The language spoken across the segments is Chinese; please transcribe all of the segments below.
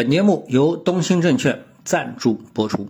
本节目由东兴证券赞助播出。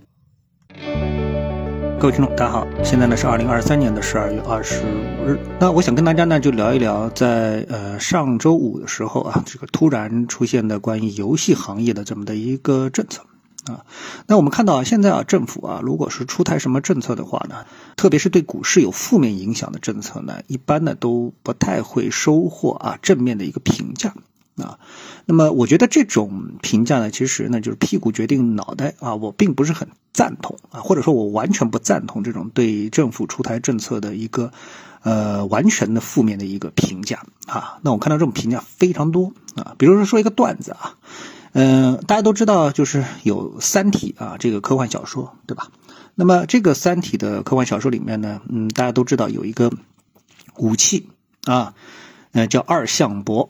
各位听众，大家好，现在呢是二零二三年的十二月二十五日。那我想跟大家呢就聊一聊，在呃上周五的时候啊，这个突然出现的关于游戏行业的这么的一个政策啊。那我们看到啊，现在啊政府啊，如果是出台什么政策的话呢，特别是对股市有负面影响的政策呢，一般呢都不太会收获啊正面的一个评价。啊，那么我觉得这种评价呢，其实呢就是屁股决定脑袋啊，我并不是很赞同啊，或者说我完全不赞同这种对政府出台政策的一个呃完全的负面的一个评价啊。那我看到这种评价非常多啊，比如说说一个段子啊，嗯，大家都知道就是有《三体》啊这个科幻小说对吧？那么这个《三体》的科幻小说里面呢，嗯，大家都知道有一个武器啊，呃叫二向箔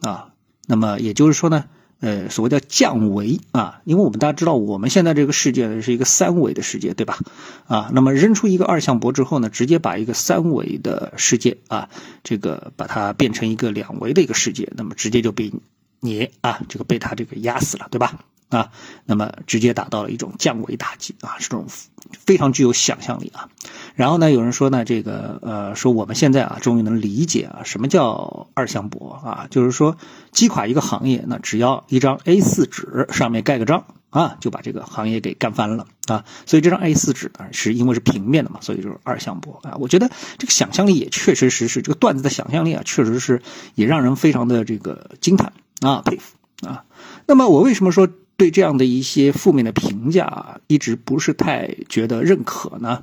啊。那么也就是说呢，呃，所谓叫降维啊，因为我们大家知道，我们现在这个世界是一个三维的世界，对吧？啊，那么扔出一个二向箔之后呢，直接把一个三维的世界啊，这个把它变成一个两维的一个世界，那么直接就被你啊，这个被他这个压死了，对吧？啊，那么直接达到了一种降维打击啊，这种非常具有想象力啊。然后呢，有人说呢，这个呃，说我们现在啊，终于能理解啊，什么叫二向箔啊，就是说击垮一个行业，那只要一张 A4 纸上面盖个章啊，就把这个行业给干翻了啊。所以这张 A4 纸呢，是因为是平面的嘛，所以就是二向箔啊。我觉得这个想象力也确确实实，这个段子的想象力啊，确实是也让人非常的这个惊叹啊，佩服啊。那么我为什么说？对这样的一些负面的评价，一直不是太觉得认可呢。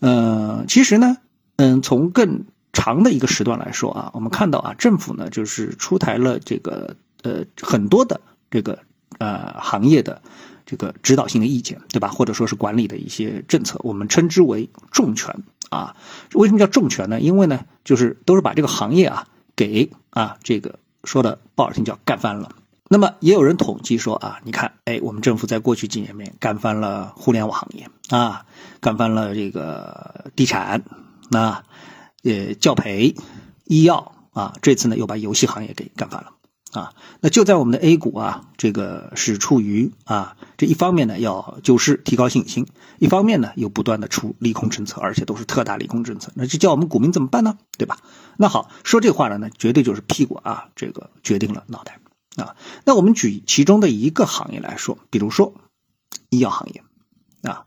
呃，其实呢，嗯，从更长的一个时段来说啊，我们看到啊，政府呢就是出台了这个呃很多的这个呃行业的这个指导性的意见，对吧？或者说是管理的一些政策，我们称之为重拳啊。为什么叫重拳呢？因为呢，就是都是把这个行业啊给啊这个说的不好听叫干翻了。那么也有人统计说啊，你看，哎，我们政府在过去几年里面干翻了互联网行业啊，干翻了这个地产，那呃教培、医药啊，这次呢又把游戏行业给干翻了啊。那就在我们的 A 股啊，这个是处于啊这一方面呢要救市提高信心，一方面呢又不断的出利空政策，而且都是特大利空政策，那这叫我们股民怎么办呢？对吧？那好，说这话的呢，绝对就是屁股啊，这个决定了脑袋。啊，那我们举其中的一个行业来说，比如说医药行业，啊，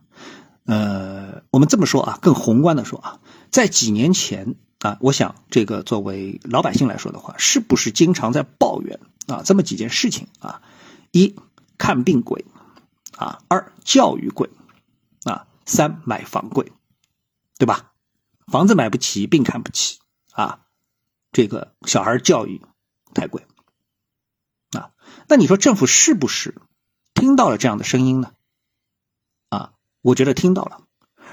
呃，我们这么说啊，更宏观的说啊，在几年前啊，我想这个作为老百姓来说的话，是不是经常在抱怨啊这么几件事情啊？一看病贵，啊，二教育贵，啊，三买房贵，对吧？房子买不起，病看不起，啊，这个小孩教育太贵。那你说政府是不是听到了这样的声音呢？啊，我觉得听到了，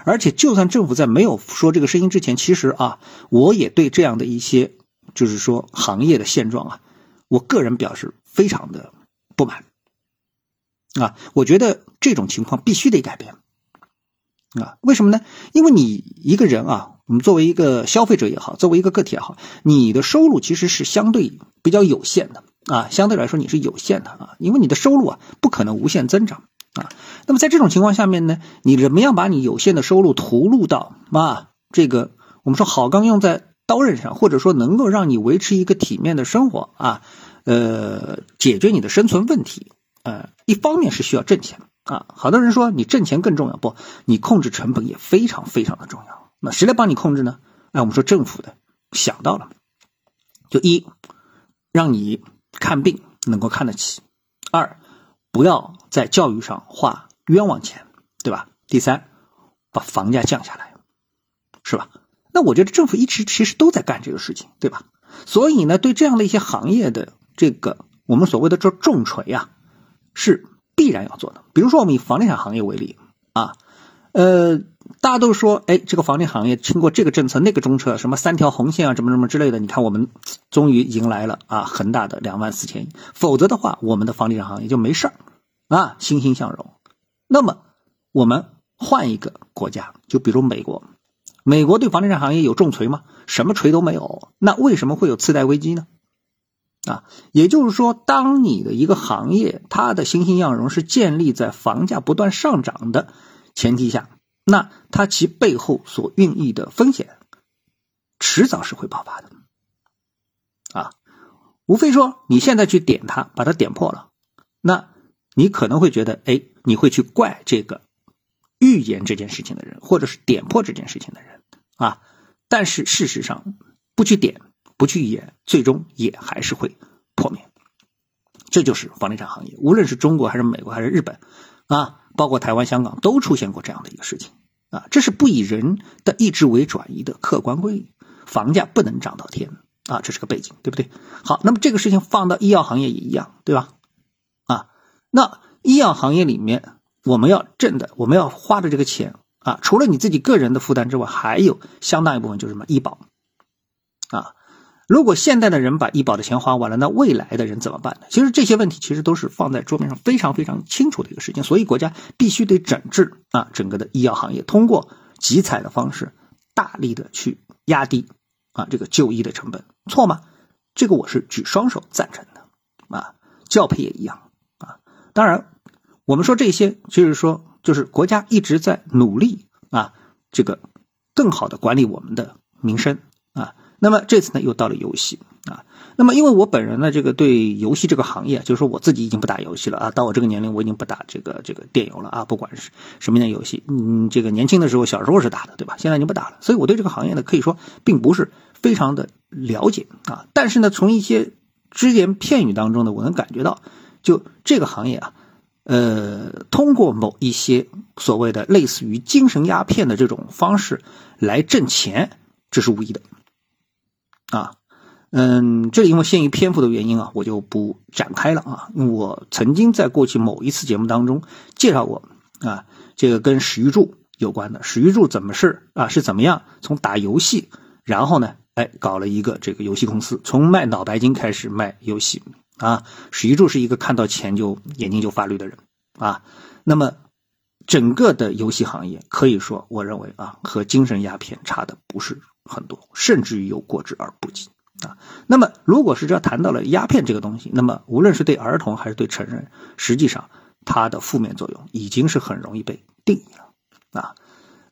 而且就算政府在没有说这个声音之前，其实啊，我也对这样的一些就是说行业的现状啊，我个人表示非常的不满。啊，我觉得这种情况必须得改变。啊，为什么呢？因为你一个人啊，我们作为一个消费者也好，作为一个个体也好，你的收入其实是相对比较有限的。啊，相对来说你是有限的啊，因为你的收入啊不可能无限增长啊。那么在这种情况下面呢，你怎么样把你有限的收入投入到啊这个我们说好钢用在刀刃上，或者说能够让你维持一个体面的生活啊，呃，解决你的生存问题，呃，一方面是需要挣钱啊。好多人说你挣钱更重要，不，你控制成本也非常非常的重要。那谁来帮你控制呢？哎，我们说政府的想到了，就一让你。看病能够看得起，二不要在教育上花冤枉钱，对吧？第三，把房价降下来，是吧？那我觉得政府一直其实都在干这个事情，对吧？所以呢，对这样的一些行业的这个我们所谓的这重锤啊，是必然要做的。比如说我们以房地产行业为例啊，呃。大家都说，哎，这个房地产行业经过这个政策、那个政策，什么三条红线啊，什么什么之类的，你看我们终于迎来了啊恒大的两万四千亿。否则的话，我们的房地产行业就没事儿啊，欣欣向荣。那么我们换一个国家，就比如美国，美国对房地产行业有重锤吗？什么锤都没有。那为什么会有次贷危机呢？啊，也就是说，当你的一个行业它的欣欣向荣是建立在房价不断上涨的前提下，那它其背后所孕育的风险，迟早是会爆发的。啊，无非说你现在去点它，把它点破了，那你可能会觉得，哎，你会去怪这个预言这件事情的人，或者是点破这件事情的人啊。但是事实上，不去点。不去演，最终也还是会破灭。这就是房地产行业，无论是中国还是美国还是日本，啊，包括台湾、香港，都出现过这样的一个事情啊。这是不以人的意志为转移的客观规律，房价不能涨到天啊，这是个背景，对不对？好，那么这个事情放到医药行业也一样，对吧？啊，那医药行业里面，我们要挣的，我们要花的这个钱啊，除了你自己个人的负担之外，还有相当一部分就是什么医保啊。如果现在的人把医保的钱花完了，那未来的人怎么办呢？其实这些问题其实都是放在桌面上非常非常清楚的一个事情，所以国家必须得整治啊整个的医药行业，通过集采的方式，大力的去压低啊这个就医的成本，错吗？这个我是举双手赞成的啊，教培也一样啊。当然，我们说这些就是说，就是国家一直在努力啊，这个更好的管理我们的民生啊。那么这次呢，又到了游戏啊。那么因为我本人呢，这个对游戏这个行业，就是说我自己已经不打游戏了啊。到我这个年龄，我已经不打这个这个电游了啊。不管是什么样的游戏，嗯，这个年轻的时候小时候是打的，对吧？现在已经不打了。所以我对这个行业呢，可以说并不是非常的了解啊。但是呢，从一些只言片语当中呢，我能感觉到，就这个行业啊，呃，通过某一些所谓的类似于精神鸦片的这种方式来挣钱，这是无疑的。啊，嗯，这因为限于篇幅的原因啊，我就不展开了啊。我曾经在过去某一次节目当中介绍过啊，这个跟史玉柱有关的。史玉柱怎么是啊？是怎么样从打游戏，然后呢，哎，搞了一个这个游戏公司，从卖脑白金开始卖游戏啊。史玉柱是一个看到钱就眼睛就发绿的人啊。那么整个的游戏行业可以说，我认为啊，和精神鸦片差的不是。很多，甚至于有过之而不及啊。那么，如果是这谈到了鸦片这个东西，那么无论是对儿童还是对成人，实际上它的负面作用已经是很容易被定义了啊。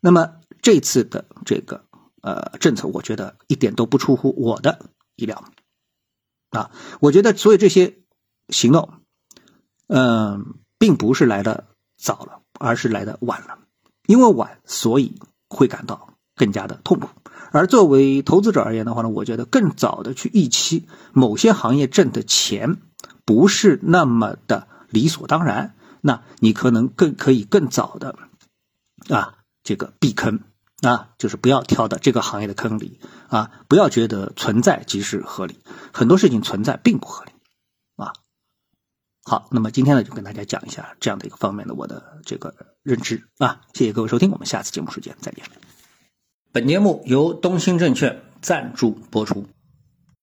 那么这次的这个呃政策，我觉得一点都不出乎我的意料啊。我觉得所有这些行动，嗯，并不是来的早了，而是来的晚了。因为晚，所以会感到更加的痛苦。而作为投资者而言的话呢，我觉得更早的去预期某些行业挣的钱不是那么的理所当然，那你可能更可以更早的啊这个避坑啊，就是不要跳到这个行业的坑里啊，不要觉得存在即是合理，很多事情存在并不合理啊。好，那么今天呢就跟大家讲一下这样的一个方面的我的这个认知啊，谢谢各位收听，我们下次节目时间再见。本节目由东兴证券赞助播出。